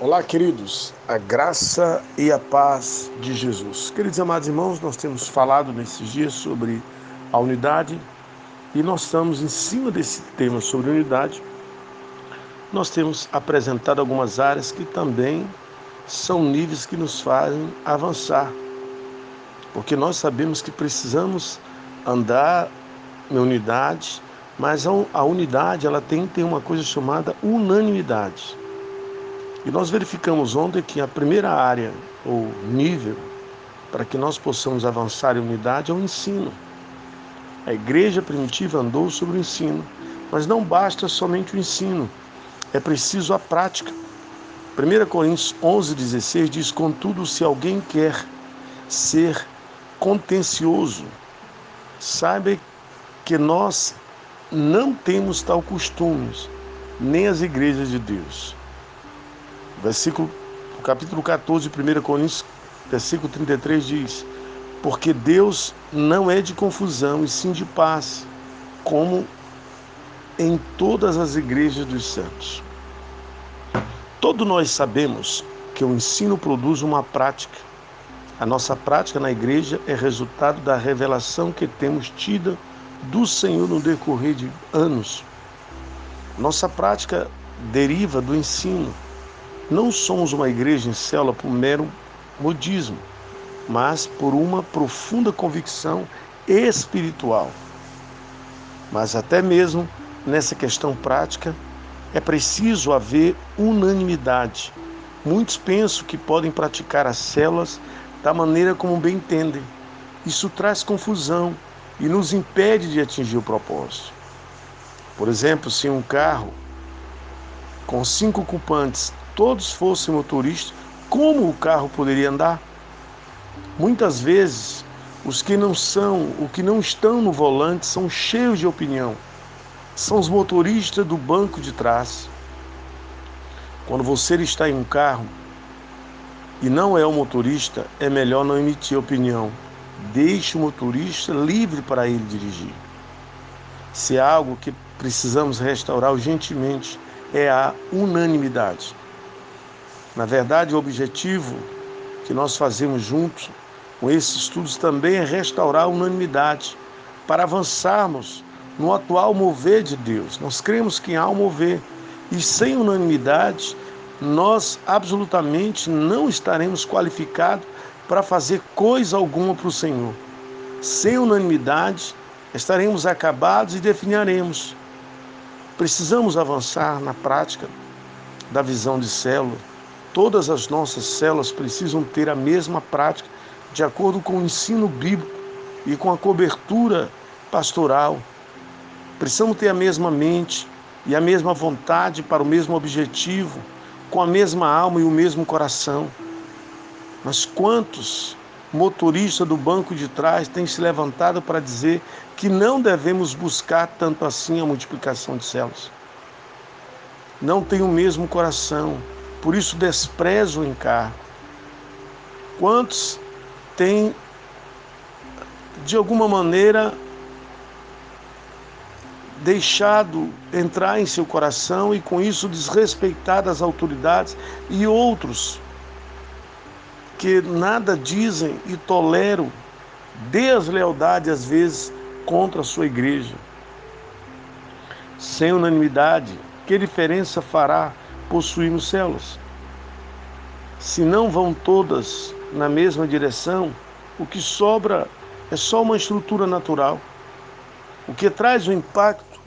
Olá, queridos, a graça e a paz de Jesus. Queridos amados irmãos, nós temos falado nesses dias sobre a unidade e nós estamos em cima desse tema sobre unidade. Nós temos apresentado algumas áreas que também são níveis que nos fazem avançar, porque nós sabemos que precisamos andar em unidade, mas a unidade ela tem, tem uma coisa chamada unanimidade. E nós verificamos ontem que a primeira área ou nível para que nós possamos avançar em unidade é o ensino. A igreja primitiva andou sobre o ensino, mas não basta somente o ensino, é preciso a prática. 1 Coríntios 11,16 diz: Contudo, se alguém quer ser contencioso, saiba que nós não temos tal costume, nem as igrejas de Deus. Versículo, capítulo 14, 1 Coríntios, versículo 33 diz: Porque Deus não é de confusão e sim de paz, como em todas as igrejas dos santos. Todos nós sabemos que o ensino produz uma prática. A nossa prática na igreja é resultado da revelação que temos tido do Senhor no decorrer de anos. Nossa prática deriva do ensino, não somos uma igreja em célula por mero modismo, mas por uma profunda convicção espiritual. Mas até mesmo nessa questão prática, é preciso haver unanimidade. Muitos pensam que podem praticar as células da maneira como bem entendem. Isso traz confusão e nos impede de atingir o propósito. Por exemplo, se um carro com cinco ocupantes todos fossem motoristas, como o carro poderia andar? Muitas vezes, os que não são, o que não estão no volante são cheios de opinião. São os motoristas do banco de trás. Quando você está em um carro e não é o motorista, é melhor não emitir opinião. Deixe o motorista livre para ele dirigir. Se é algo que precisamos restaurar urgentemente, é a unanimidade. Na verdade, o objetivo que nós fazemos juntos com esses estudos também é restaurar a unanimidade para avançarmos no atual mover de Deus. Nós cremos que há um mover e sem unanimidade nós absolutamente não estaremos qualificados para fazer coisa alguma para o Senhor. Sem unanimidade, estaremos acabados e definiremos. Precisamos avançar na prática da visão de célula Todas as nossas células precisam ter a mesma prática, de acordo com o ensino bíblico e com a cobertura pastoral. Precisamos ter a mesma mente e a mesma vontade para o mesmo objetivo, com a mesma alma e o mesmo coração. Mas quantos motoristas do banco de trás têm se levantado para dizer que não devemos buscar tanto assim a multiplicação de células? Não tem o mesmo coração, por isso desprezo o encargo. Quantos têm, de alguma maneira, deixado entrar em seu coração e com isso desrespeitado as autoridades e outros que nada dizem e toleram deslealdade às vezes contra a sua igreja. Sem unanimidade, que diferença fará possuímos células. Se não vão todas na mesma direção, o que sobra é só uma estrutura natural. O que traz o impacto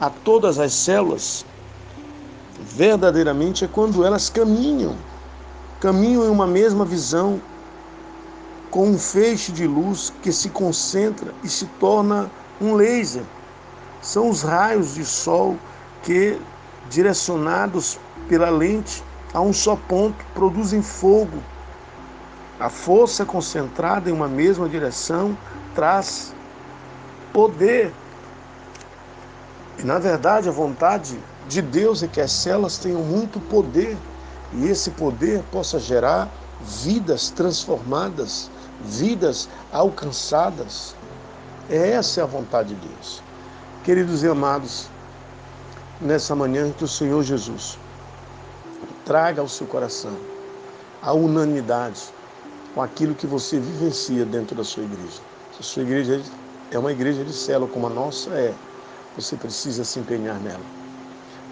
a todas as células verdadeiramente é quando elas caminham, caminham em uma mesma visão, com um feixe de luz que se concentra e se torna um laser. São os raios de sol que direcionados pela lente a um só ponto, produzem fogo. A força concentrada em uma mesma direção traz poder. E na verdade, a vontade de Deus é que as células tenham muito poder e esse poder possa gerar vidas transformadas, vidas alcançadas. Essa é a vontade de Deus. Queridos e amados, nessa manhã que o Senhor Jesus traga ao seu coração a unanimidade com aquilo que você vivencia dentro da sua igreja. Se a sua igreja é uma igreja de célula como a nossa é, você precisa se empenhar nela.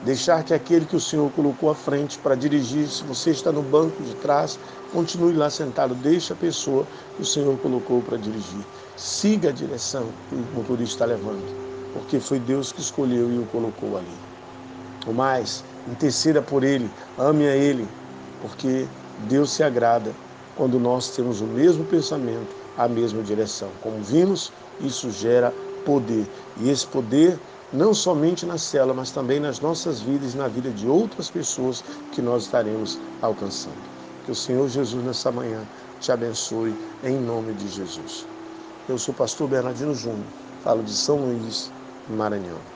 Deixar que aquele que o Senhor colocou à frente para dirigir, se você está no banco de trás, continue lá sentado, deixe a pessoa que o Senhor colocou para dirigir. Siga a direção que o motorista está levando, porque foi Deus que escolheu e o colocou ali. O mais, interceda por ele, ame a ele, porque Deus se agrada quando nós temos o mesmo pensamento, a mesma direção. Como vimos, isso gera poder. E esse poder não somente na cela, mas também nas nossas vidas e na vida de outras pessoas que nós estaremos alcançando. Que o Senhor Jesus nessa manhã te abençoe em nome de Jesus. Eu sou o pastor Bernardino Júnior, falo de São Luís, Maranhão.